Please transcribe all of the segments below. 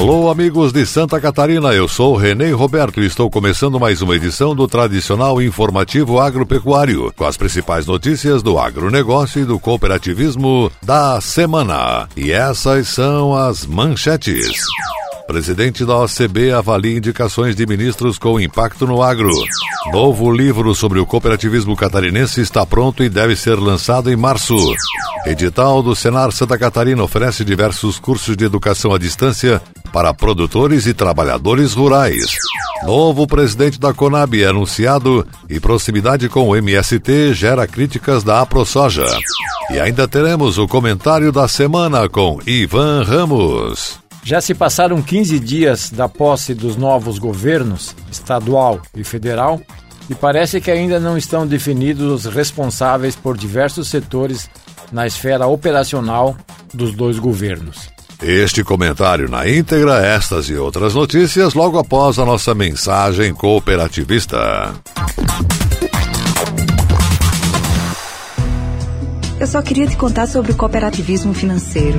Alô, amigos de Santa Catarina, eu sou Renê Roberto e estou começando mais uma edição do tradicional informativo agropecuário, com as principais notícias do agronegócio e do cooperativismo da semana. E essas são as manchetes. Presidente da OCB avalia indicações de ministros com impacto no agro. Novo livro sobre o cooperativismo catarinense está pronto e deve ser lançado em março. Edital do Senar Santa Catarina oferece diversos cursos de educação à distância para produtores e trabalhadores rurais. Novo presidente da Conab é anunciado e proximidade com o MST gera críticas da AproSoja. E ainda teremos o comentário da semana com Ivan Ramos. Já se passaram 15 dias da posse dos novos governos, estadual e federal, e parece que ainda não estão definidos os responsáveis por diversos setores na esfera operacional dos dois governos. Este comentário na íntegra, estas e outras notícias logo após a nossa mensagem cooperativista. Eu só queria te contar sobre o cooperativismo financeiro.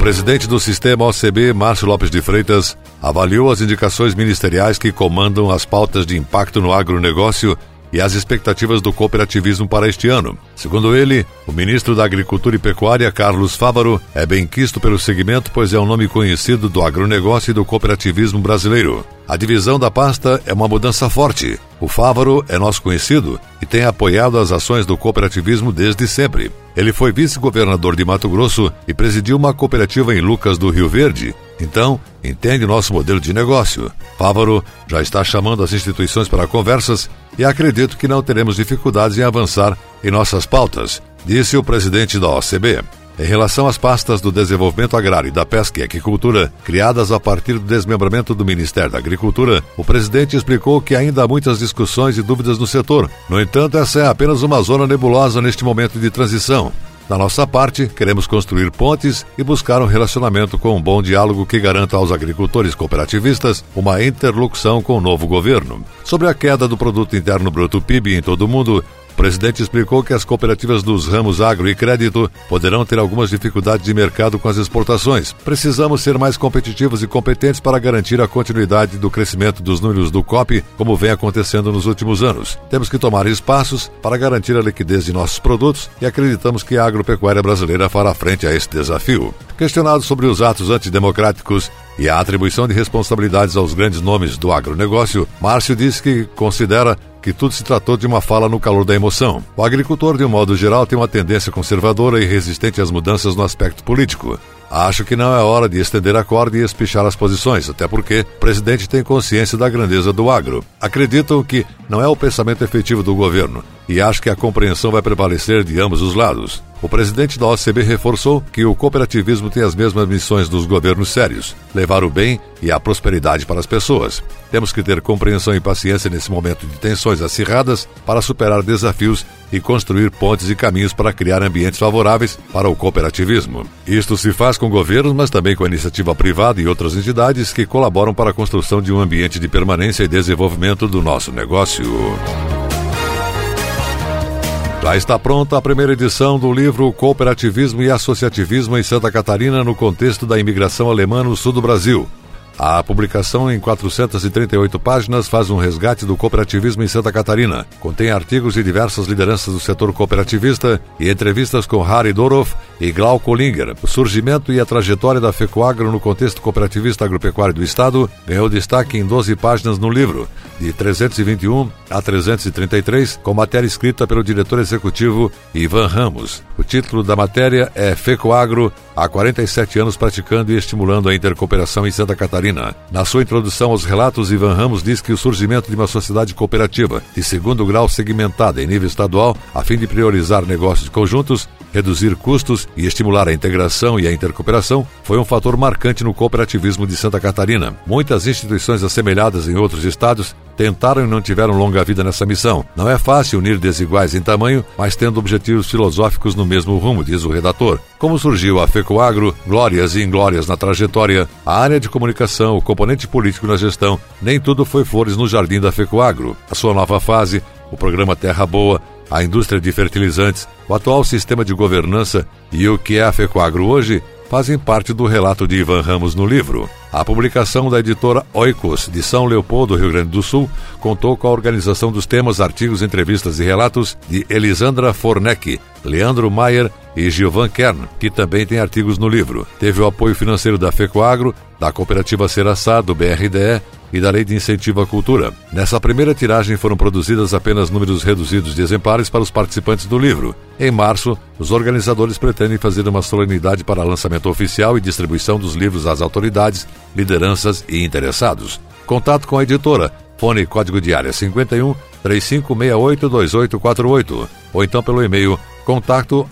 Presidente do sistema OCB, Márcio Lopes de Freitas, avaliou as indicações ministeriais que comandam as pautas de impacto no agronegócio e as expectativas do cooperativismo para este ano. Segundo ele, o ministro da Agricultura e Pecuária, Carlos Fávaro, é bem quisto pelo segmento, pois é um nome conhecido do agronegócio e do cooperativismo brasileiro. A divisão da pasta é uma mudança forte. O Fávaro é nosso conhecido e tem apoiado as ações do cooperativismo desde sempre. Ele foi vice-governador de Mato Grosso e presidiu uma cooperativa em Lucas do Rio Verde. Então, entende nosso modelo de negócio. Fávaro já está chamando as instituições para conversas e acredito que não teremos dificuldades em avançar em nossas pautas, disse o presidente da OCB. Em relação às pastas do Desenvolvimento Agrário e da Pesca e Aquicultura, criadas a partir do desmembramento do Ministério da Agricultura, o presidente explicou que ainda há muitas discussões e dúvidas no setor. No entanto, essa é apenas uma zona nebulosa neste momento de transição. Da nossa parte, queremos construir pontes e buscar um relacionamento com um bom diálogo que garanta aos agricultores cooperativistas uma interlocução com o novo governo. Sobre a queda do produto interno bruto PIB em todo o mundo, presidente explicou que as cooperativas dos ramos agro e crédito poderão ter algumas dificuldades de mercado com as exportações. Precisamos ser mais competitivos e competentes para garantir a continuidade do crescimento dos números do COP, como vem acontecendo nos últimos anos. Temos que tomar espaços para garantir a liquidez de nossos produtos e acreditamos que a agropecuária brasileira fará frente a esse desafio. Questionado sobre os atos antidemocráticos e a atribuição de responsabilidades aos grandes nomes do agronegócio, Márcio disse que considera que tudo se tratou de uma fala no calor da emoção. O agricultor, de um modo geral, tem uma tendência conservadora e resistente às mudanças no aspecto político. Acho que não é hora de estender a corda e espichar as posições, até porque o presidente tem consciência da grandeza do agro. Acredito que não é o pensamento efetivo do governo e acho que a compreensão vai prevalecer de ambos os lados. O presidente da OCB reforçou que o cooperativismo tem as mesmas missões dos governos sérios: levar o bem e a prosperidade para as pessoas. Temos que ter compreensão e paciência nesse momento de tensões acirradas para superar desafios e construir pontes e caminhos para criar ambientes favoráveis para o cooperativismo. Isto se faz com governos, mas também com a iniciativa privada e outras entidades que colaboram para a construção de um ambiente de permanência e desenvolvimento do nosso negócio. Já está pronta a primeira edição do livro Cooperativismo e Associativismo em Santa Catarina no contexto da imigração alemã no sul do Brasil. A publicação, em 438 páginas, faz um resgate do cooperativismo em Santa Catarina. Contém artigos de diversas lideranças do setor cooperativista e entrevistas com Harry Doroff e Glauco Linger. O surgimento e a trajetória da FECOAGRO no contexto cooperativista agropecuário do Estado ganhou destaque em 12 páginas no livro, de 321 a 333, com matéria escrita pelo diretor executivo Ivan Ramos. O título da matéria é FECOAGRO, há 47 anos praticando e estimulando a intercooperação em Santa Catarina. Na sua introdução aos relatos, Ivan Ramos diz que o surgimento de uma sociedade cooperativa de segundo grau segmentada em nível estadual, a fim de priorizar negócios conjuntos, reduzir custos e estimular a integração e a intercooperação, foi um fator marcante no cooperativismo de Santa Catarina. Muitas instituições assemelhadas em outros estados tentaram e não tiveram longa vida nessa missão. Não é fácil unir desiguais em tamanho, mas tendo objetivos filosóficos no mesmo rumo, diz o redator. Como surgiu a FECOAGRO, glórias e inglórias na trajetória, a área de comunicação, o componente político na gestão, nem tudo foi flores no jardim da FECOAGRO. A sua nova fase, o programa Terra Boa, a indústria de fertilizantes, o atual sistema de governança e o que é a FECOAGRO hoje fazem parte do relato de Ivan Ramos no livro. A publicação da editora Oikos, de São Leopoldo, Rio Grande do Sul, contou com a organização dos temas, artigos, entrevistas e relatos de Elisandra Forneck, Leandro Maier e Gilvan Kern, que também tem artigos no livro. Teve o apoio financeiro da FECOAGRO, da Cooperativa Seraçá, do BRDE, e da Lei de Incentivo à Cultura. Nessa primeira tiragem foram produzidas apenas números reduzidos de exemplares para os participantes do livro. Em março, os organizadores pretendem fazer uma solenidade para lançamento oficial e distribuição dos livros às autoridades, lideranças e interessados. Contato com a editora. Fone código de área 51 3568 2848 ou então pelo e-mail contato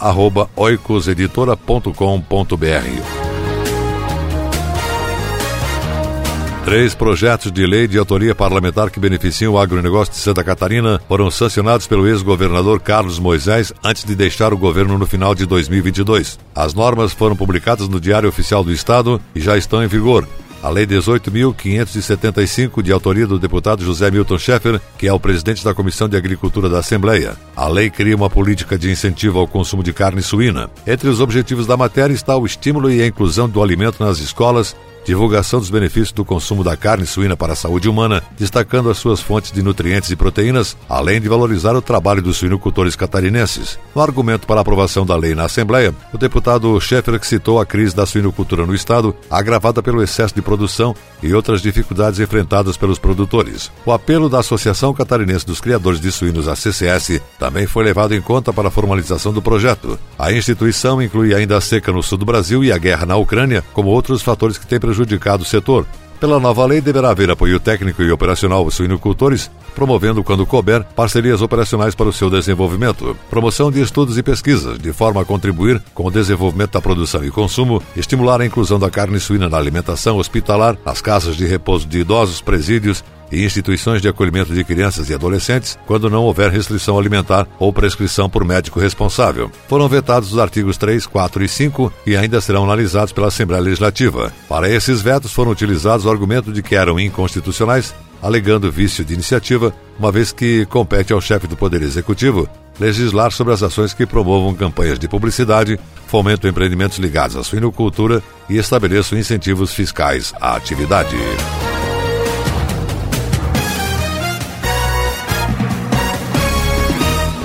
Três projetos de lei de autoria parlamentar que beneficiam o agronegócio de Santa Catarina foram sancionados pelo ex-governador Carlos Moisés antes de deixar o governo no final de 2022. As normas foram publicadas no Diário Oficial do Estado e já estão em vigor. A Lei 18.575, de autoria do deputado José Milton Schaeffer, que é o presidente da Comissão de Agricultura da Assembleia. A lei cria uma política de incentivo ao consumo de carne suína. Entre os objetivos da matéria está o estímulo e a inclusão do alimento nas escolas, divulgação dos benefícios do consumo da carne suína para a saúde humana, destacando as suas fontes de nutrientes e proteínas, além de valorizar o trabalho dos suinocultores catarinenses. No argumento para a aprovação da lei na Assembleia, o deputado Scheffer citou a crise da suinocultura no Estado, agravada pelo excesso de produção e outras dificuldades enfrentadas pelos produtores. O apelo da Associação Catarinense dos Criadores de Suínos, a CCS, também foi levado em conta para a formalização do projeto. A instituição inclui ainda a seca no sul do Brasil e a guerra na Ucrânia, como outros fatores que têm prejudicado o setor. Pela nova lei, deverá haver apoio técnico e operacional aos suinocultores, promovendo, quando couber, parcerias operacionais para o seu desenvolvimento, promoção de estudos e pesquisas, de forma a contribuir com o desenvolvimento da produção e consumo, estimular a inclusão da carne suína na alimentação hospitalar, nas casas de repouso de idosos, presídios e instituições de acolhimento de crianças e adolescentes quando não houver restrição alimentar ou prescrição por médico responsável. Foram vetados os artigos 3, 4 e 5 e ainda serão analisados pela Assembleia Legislativa. Para esses vetos foram utilizados o argumento de que eram inconstitucionais, alegando vício de iniciativa, uma vez que compete ao chefe do Poder Executivo legislar sobre as ações que promovam campanhas de publicidade, fomentam empreendimentos ligados à suinocultura e estabeleçam incentivos fiscais à atividade.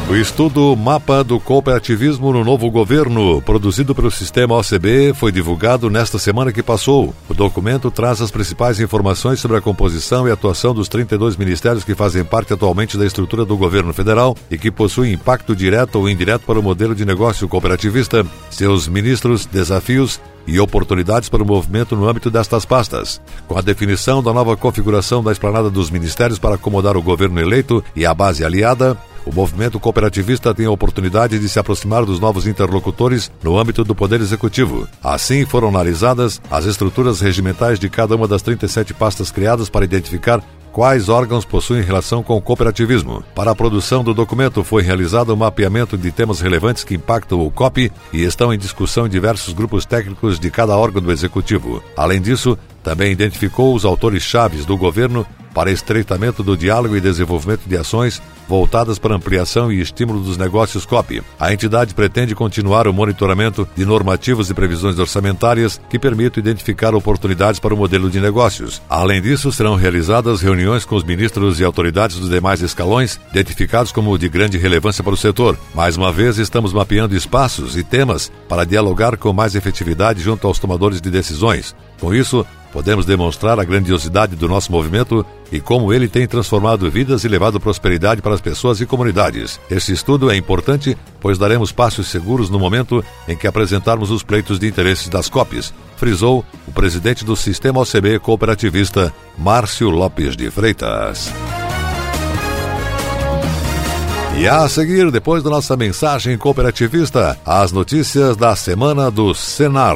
O estudo Mapa do Cooperativismo no Novo Governo, produzido pelo Sistema OCB, foi divulgado nesta semana que passou. O documento traz as principais informações sobre a composição e atuação dos 32 ministérios que fazem parte atualmente da estrutura do governo federal e que possuem impacto direto ou indireto para o modelo de negócio cooperativista, seus ministros, desafios e oportunidades para o movimento no âmbito destas pastas. Com a definição da nova configuração da esplanada dos ministérios para acomodar o governo eleito e a base aliada, O movimento cooperativista tem a oportunidade de se aproximar dos novos interlocutores no âmbito do Poder Executivo. Assim, foram analisadas as estruturas regimentais de cada uma das 37 pastas criadas para identificar quais órgãos possuem relação com o cooperativismo. Para a produção do documento foi realizado um mapeamento de temas relevantes que impactam o COP e estão em discussão em diversos grupos técnicos de cada órgão do executivo. Além disso, também identificou os autores chaves do governo para estreitamento do diálogo e desenvolvimento de ações voltadas para ampliação e estímulo dos negócios COP. A entidade pretende continuar o monitoramento de normativas e previsões orçamentárias que permitam identificar oportunidades para o modelo de negócios. Além disso, serão realizadas reuniões com os ministros e autoridades dos demais escalões, identificados como de grande relevância para o setor. Mais uma vez, estamos mapeando espaços e temas para dialogar com mais efetividade junto aos tomadores de decisões. Com isso, podemos demonstrar a grandiosidade do nosso movimento e como ele tem transformado vidas e levado prosperidade para as pessoas e comunidades. Este estudo é importante, pois daremos passos seguros no momento em que apresentarmos os pleitos de interesses das COPs, frisou o presidente do Sistema OCB Cooperativista, Márcio Lopes de Freitas. E a seguir, depois da nossa mensagem cooperativista, as notícias da semana do Senar.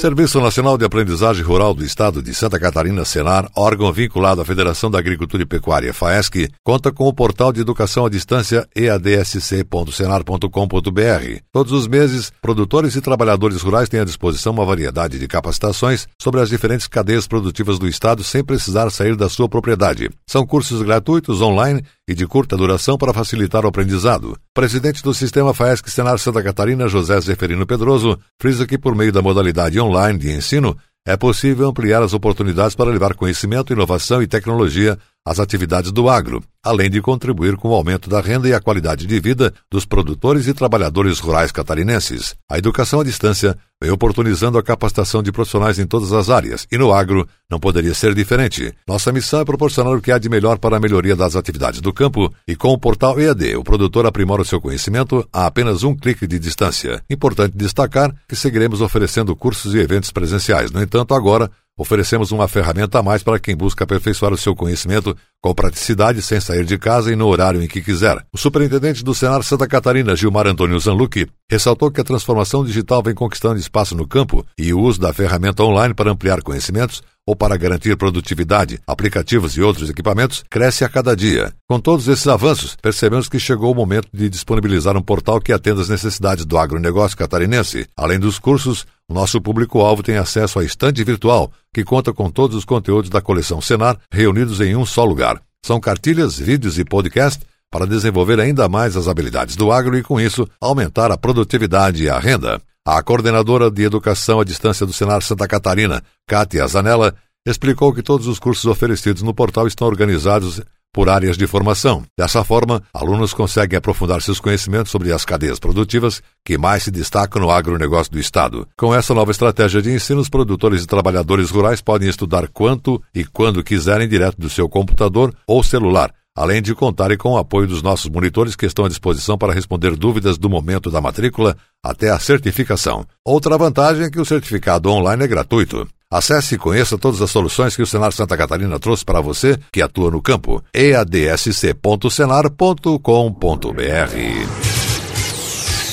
Serviço Nacional de Aprendizagem Rural do Estado de Santa Catarina, Senar, órgão vinculado à Federação da Agricultura e Pecuária, FAESC, conta com o portal de educação à distância eadsc.senar.com.br. Todos os meses, produtores e trabalhadores rurais têm à disposição uma variedade de capacitações sobre as diferentes cadeias produtivas do Estado sem precisar sair da sua propriedade. São cursos gratuitos, online e de curta duração para facilitar o aprendizado. Presidente do Sistema FAESC Senar Santa Catarina, José Zeferino Pedroso, frisa que por meio da modalidade online de ensino é possível ampliar as oportunidades para levar conhecimento, inovação e tecnologia às atividades do agro, além de contribuir com o aumento da renda e a qualidade de vida dos produtores e trabalhadores rurais catarinenses. A educação à distância vem oportunizando a capacitação de profissionais em todas as áreas, e no agro não poderia ser diferente. Nossa missão é proporcionar o que há de melhor para a melhoria das atividades do campo, e com o portal EAD, o produtor aprimora o seu conhecimento a apenas um clique de distância. Importante destacar que seguiremos oferecendo cursos e eventos presenciais. No entanto, agora oferecemos uma ferramenta a mais para quem busca aperfeiçoar o seu conhecimento com praticidade sem sair de casa e no horário em que quiser. O superintendente do Senar Santa Catarina, Gilmar Antônio Zanlucchi, ressaltou que a transformação digital vem conquistando espaço no campo e o uso da ferramenta online para ampliar conhecimentos ou para garantir produtividade, aplicativos e outros equipamentos, cresce a cada dia. Com todos esses avanços, percebemos que chegou o momento de disponibilizar um portal que atenda às necessidades do agronegócio catarinense. Além dos cursos, o nosso público-alvo tem acesso à estante virtual, que conta com todos os conteúdos da coleção Senar reunidos em um só lugar. São cartilhas, vídeos e podcast para desenvolver ainda mais as habilidades do agro e, com isso, aumentar a produtividade e a renda. A coordenadora de Educação à Distância do Senar Santa Catarina, Kátia Zanella, explicou que todos os cursos oferecidos no portal estão organizados por áreas de formação. Dessa forma, alunos conseguem aprofundar seus conhecimentos sobre as cadeias produtivas que mais se destacam no agronegócio do Estado. Com essa nova estratégia de ensino, os produtores e trabalhadores rurais podem estudar quanto e quando quiserem direto do seu computador ou celular, além de contarem com o apoio dos nossos monitores que estão à disposição para responder dúvidas do momento da matrícula até a certificação. Outra vantagem é que o certificado online é gratuito. Acesse e conheça todas as soluções que o Senar Santa Catarina trouxe para você que atua no campo. eadsc.senar.com.br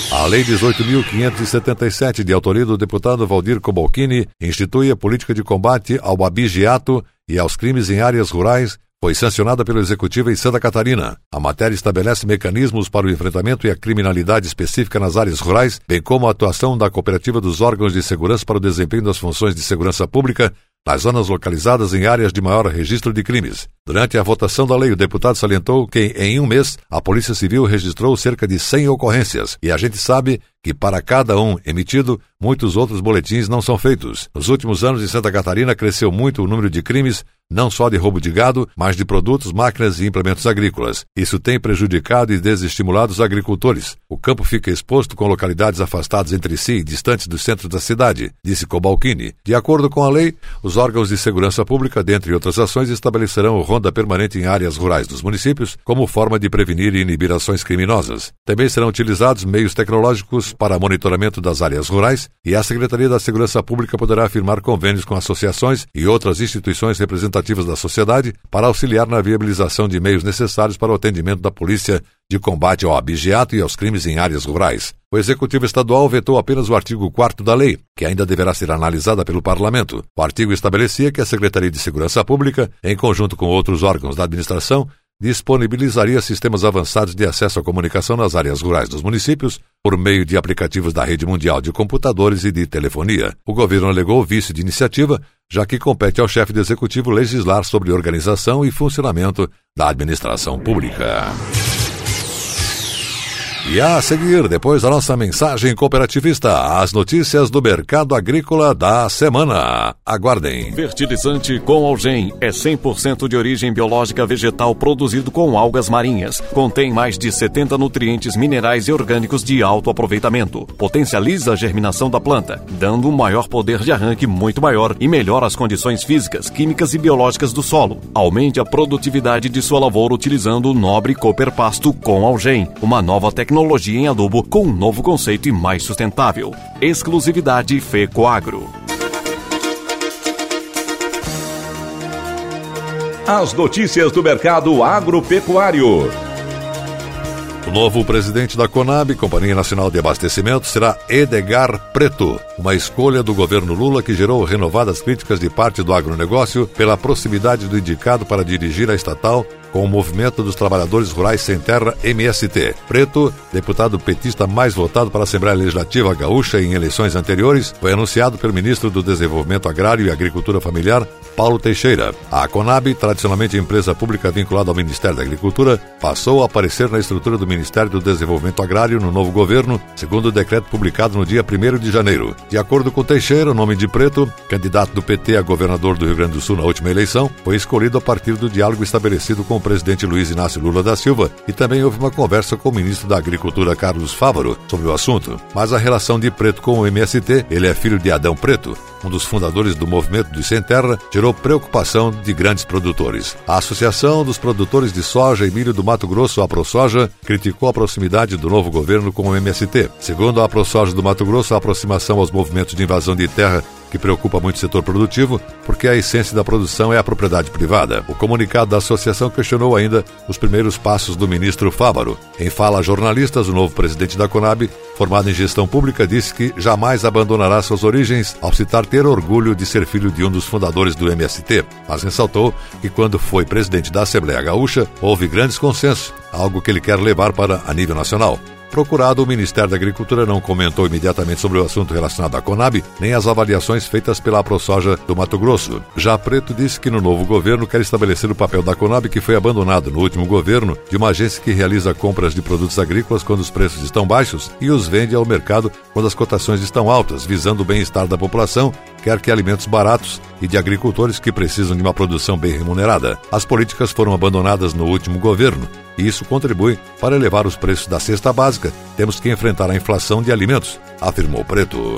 a Lei 18.577, de autoria do deputado Valdir Cobalcini, institui a política de combate ao abigeato e aos crimes em áreas rurais foi sancionada pelo Executivo em Santa Catarina. A matéria estabelece mecanismos para o enfrentamento e a criminalidade específica nas áreas rurais, bem como a atuação da cooperativa dos órgãos de segurança para o desempenho das funções de segurança pública nas zonas localizadas em áreas de maior registro de crimes. Durante a votação da lei, o deputado salientou que, em um mês, a Polícia Civil registrou cerca de 100 ocorrências, e a gente sabe que, para cada um emitido, muitos outros boletins não são feitos. Nos últimos anos, em Santa Catarina, cresceu muito o número de crimes, não só de roubo de gado, mas de produtos, máquinas e implementos agrícolas. Isso tem prejudicado e desestimulado os agricultores. O campo fica exposto com localidades afastadas entre si e distantes do centro da cidade, disse Cobalcini. De acordo com a lei, os órgãos de segurança pública, dentre outras ações, estabelecerão ronda permanente em áreas rurais dos municípios como forma de prevenir e inibir ações criminosas. Também serão utilizados meios tecnológicos para monitoramento das áreas rurais e a Secretaria da Segurança Pública poderá firmar convênios com associações e outras instituições representativas da sociedade para auxiliar na viabilização de meios necessários para o atendimento da polícia de combate ao abigeato e aos crimes em áreas rurais. O Executivo Estadual vetou apenas o artigo 4 da lei, que ainda deverá ser analisada pelo Parlamento. O artigo estabelecia que a Secretaria de Segurança Pública, em conjunto com outros órgãos da administração, disponibilizaria sistemas avançados de acesso à comunicação nas áreas rurais dos municípios por meio de aplicativos da rede mundial de computadores e de telefonia. O governo alegou vício de iniciativa, já que compete ao chefe do executivo legislar sobre organização e funcionamento da administração pública. E a seguir, depois da nossa mensagem cooperativista, as notícias do mercado agrícola da semana. Aguardem. Fertilizante com Algem é 100% de origem biológica vegetal produzido com algas marinhas. Contém mais de 70 nutrientes minerais e orgânicos de alto aproveitamento. Potencializa a germinação da planta, dando um maior poder de arranque muito maior e melhora as condições físicas, químicas e biológicas do solo. Aumente a produtividade de sua lavoura utilizando o nobre Cooper Pasto com Algem, uma nova tecnologia tecnologia em adubo com um novo conceito e mais sustentável. Exclusividade FECOAGRO. As notícias do mercado agropecuário. O novo presidente da Conab, Companhia Nacional de Abastecimento, será Edgar Preto, uma escolha do governo Lula que gerou renovadas críticas de parte do agronegócio pela proximidade do indicado para dirigir a estatal com o Movimento dos Trabalhadores Rurais Sem Terra, MST. Preto, deputado petista mais votado para a Assembleia Legislativa Gaúcha em eleições anteriores, foi anunciado pelo ministro do Desenvolvimento Agrário e Agricultura Familiar, Paulo Teixeira. A Conab, tradicionalmente empresa pública vinculada ao Ministério da Agricultura, passou a aparecer na estrutura do Ministério do Desenvolvimento Agrário no novo governo, segundo o decreto publicado no dia 1 de janeiro. De acordo com Teixeira, o nome de Preto, candidato do PT a governador do Rio Grande do Sul na última eleição, foi escolhido a partir do diálogo estabelecido com o presidente Luiz Inácio Lula da Silva e também houve uma conversa com o ministro da Agricultura Carlos Fávaro sobre o assunto. Mas a relação de Preto com o MST, ele é filho de Adão Preto, um dos fundadores do movimento do Sem Terra, gerou preocupação de grandes produtores. A Associação dos Produtores de Soja e Milho do Mato Grosso, a ProSoja, criticou a proximidade do novo governo com o MST. Segundo a ProSoja do Mato Grosso, a aproximação aos movimentos de invasão de terra que preocupa muito o setor produtivo, porque a essência da produção é a propriedade privada. O comunicado da associação questionou ainda os primeiros passos do ministro Fávaro. Em fala a jornalistas, o novo presidente da Conab, formado em gestão pública, disse que jamais abandonará suas origens ao citar ter orgulho de ser filho de um dos fundadores do MST, mas ressaltou que quando foi presidente da Assembleia Gaúcha, houve grandes consensos, algo que ele quer levar para a nível nacional. Procurado, o Ministério da Agricultura não comentou imediatamente sobre o assunto relacionado à Conab, nem as avaliações feitas pela ProSoja do Mato Grosso. Já Preto disse que no novo governo quer estabelecer o papel da Conab que foi abandonado no último governo, de uma agência que realiza compras de produtos agrícolas quando os preços estão baixos e os vende ao mercado quando as cotações estão altas, visando o bem-estar da população, quer que alimentos baratos e de agricultores que precisam de uma produção bem remunerada. As políticas foram abandonadas no último governo e isso contribui para elevar os preços da cesta básica. Temos que enfrentar a inflação de alimentos, afirmou Preto.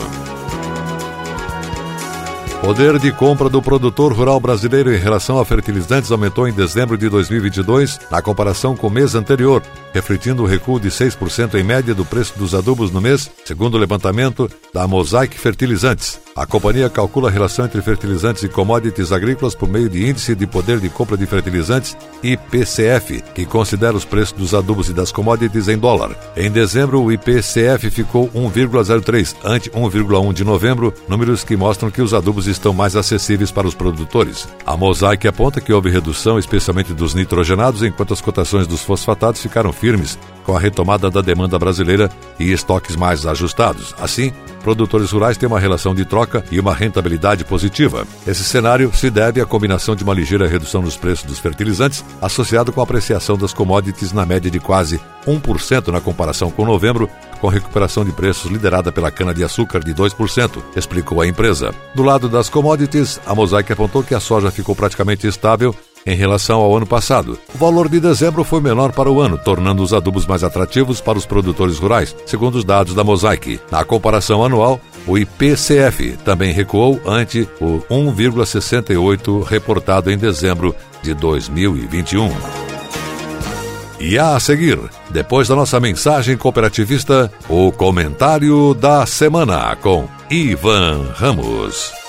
Poder de compra do produtor rural brasileiro em relação a fertilizantes aumentou em dezembro de 2022, na comparação com o mês anterior, refletindo o recuo de 6% em média do preço dos adubos no mês, segundo o levantamento da Mosaic Fertilizantes. A companhia calcula a relação entre fertilizantes e commodities agrícolas por meio de Índice de Poder de Compra de Fertilizantes, IPCF, que considera os preços dos adubos e das commodities em dólar. Em dezembro, o IPCF ficou 1,03, ante 1,1 de novembro, números que mostram que os adubos estão mais acessíveis para os produtores. A Mosaic aponta que houve redução, especialmente dos nitrogenados, enquanto as cotações dos fosfatados ficaram firmes com a retomada da demanda brasileira e estoques mais ajustados. Assim, produtores rurais têm uma relação de troca e uma rentabilidade positiva. Esse cenário se deve à combinação de uma ligeira redução nos preços dos fertilizantes, associado com a apreciação das commodities na média de quase 1% na comparação com novembro, com recuperação de preços liderada pela cana-de-açúcar de 2%, explicou a empresa. Do lado das commodities, a Mosaic apontou que a soja ficou praticamente estável em relação ao ano passado. O valor de dezembro foi menor para o ano, tornando os adubos mais atrativos para os produtores rurais, segundo os dados da Mosaic. Na comparação anual, o IPCF também recuou ante o 1,68 reportado em dezembro de 2021. E a seguir, depois da nossa mensagem cooperativista, o comentário da semana com Ivan Ramos.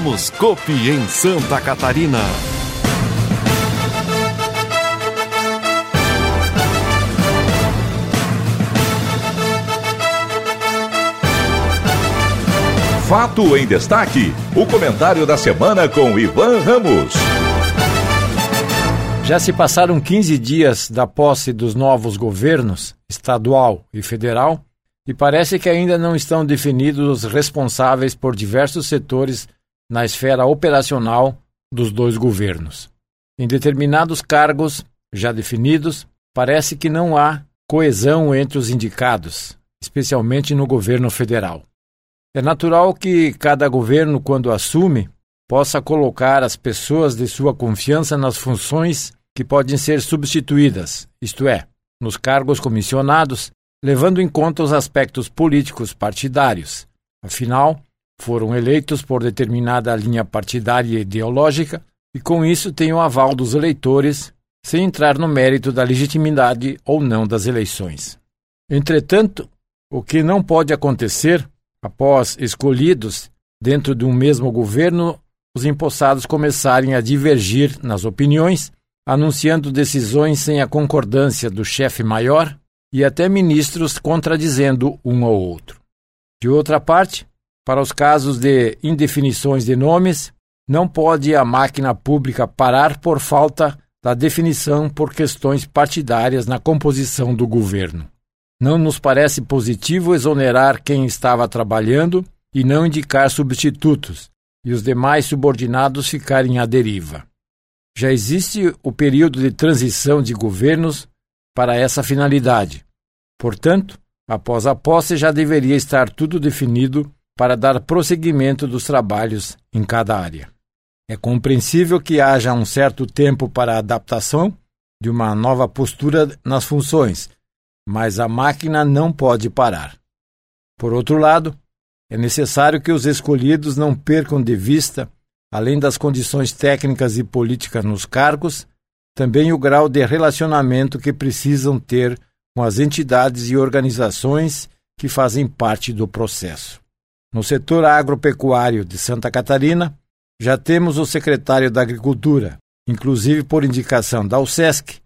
Somos Copi em Santa Catarina. Fato em destaque. O comentário da semana com Ivan Ramos. Já se passaram 15 dias da posse dos novos governos, estadual e federal, e parece que ainda não estão definidos os responsáveis por diversos setores na esfera operacional dos dois governos. Em determinados cargos já definidos, parece que não há coesão entre os indicados, especialmente no governo federal. É natural que cada governo, quando assume, possa colocar as pessoas de sua confiança nas funções que podem ser substituídas, isto é, nos cargos comissionados, levando em conta os aspectos políticos partidários. Afinal, foram eleitos por determinada linha partidária e ideológica e, com isso, têm o aval dos eleitores, sem entrar no mérito da legitimidade ou não das eleições. Entretanto, o que não pode acontecer, após escolhidos dentro de um mesmo governo, os empossados começarem a divergir nas opiniões, anunciando decisões sem a concordância do chefe maior e até ministros contradizendo um ao outro. De outra parte, para os casos de indefinições de nomes, não pode a máquina pública parar por falta da definição por questões partidárias na composição do governo. Não nos parece positivo exonerar quem estava trabalhando e não indicar substitutos, e os demais subordinados ficarem à deriva. Já existe o período de transição de governos para essa finalidade. Portanto, após a posse já deveria estar tudo definido para dar prosseguimento dos trabalhos em cada área. É compreensível que haja um certo tempo para a adaptação de uma nova postura nas funções, mas a máquina não pode parar. Por outro lado, é necessário que os escolhidos não percam de vista, além das condições técnicas e políticas nos cargos, também o grau de relacionamento que precisam ter com as entidades e organizações que fazem parte do processo. No setor agropecuário de Santa Catarina, já temos o secretário da Agricultura, inclusive por indicação da USESC,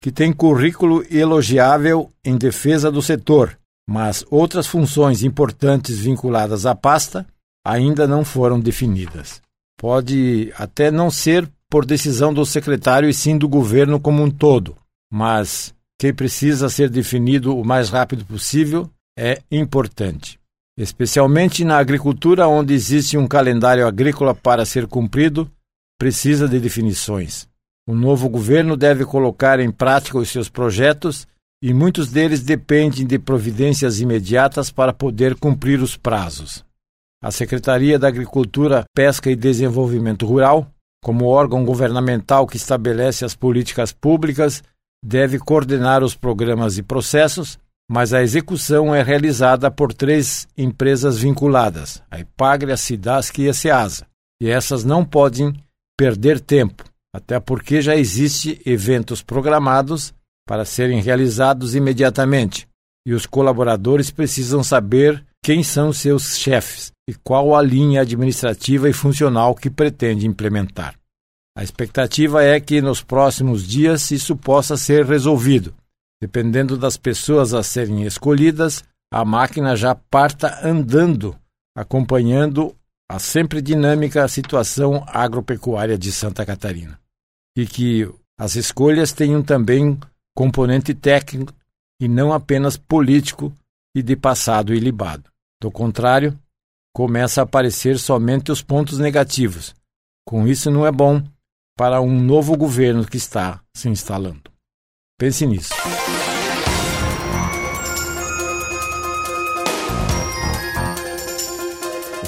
que tem currículo elogiável em defesa do setor, mas outras funções importantes vinculadas à pasta ainda não foram definidas. Pode até não ser por decisão do secretário e sim do governo como um todo. Mas que precisa ser definido o mais rápido possível é importante. Especialmente na agricultura, onde existe um calendário agrícola para ser cumprido, precisa de definições. O novo governo deve colocar em prática os seus projetos e muitos deles dependem de providências imediatas para poder cumprir os prazos. A Secretaria da Agricultura, Pesca e Desenvolvimento Rural, como órgão governamental que estabelece as políticas públicas, deve coordenar os programas e processos, mas a execução é realizada por três empresas vinculadas, a Ipagre, a Cidasc e a SEASA, e essas não podem perder tempo, até porque já existe eventos programados para serem realizados imediatamente, e os colaboradores precisam saber quem são seus chefes e qual a linha administrativa e funcional que pretende implementar. A expectativa é que nos próximos dias isso possa ser resolvido. Dependendo das pessoas a serem escolhidas, a máquina já parta andando, acompanhando a sempre dinâmica situação agropecuária de Santa Catarina. E que as escolhas tenham também componente técnico e não apenas político e de passado ilibado. Do contrário, começa a aparecer somente os pontos negativos. Com isso, não é bom para um novo governo que está se instalando. Pense nisso.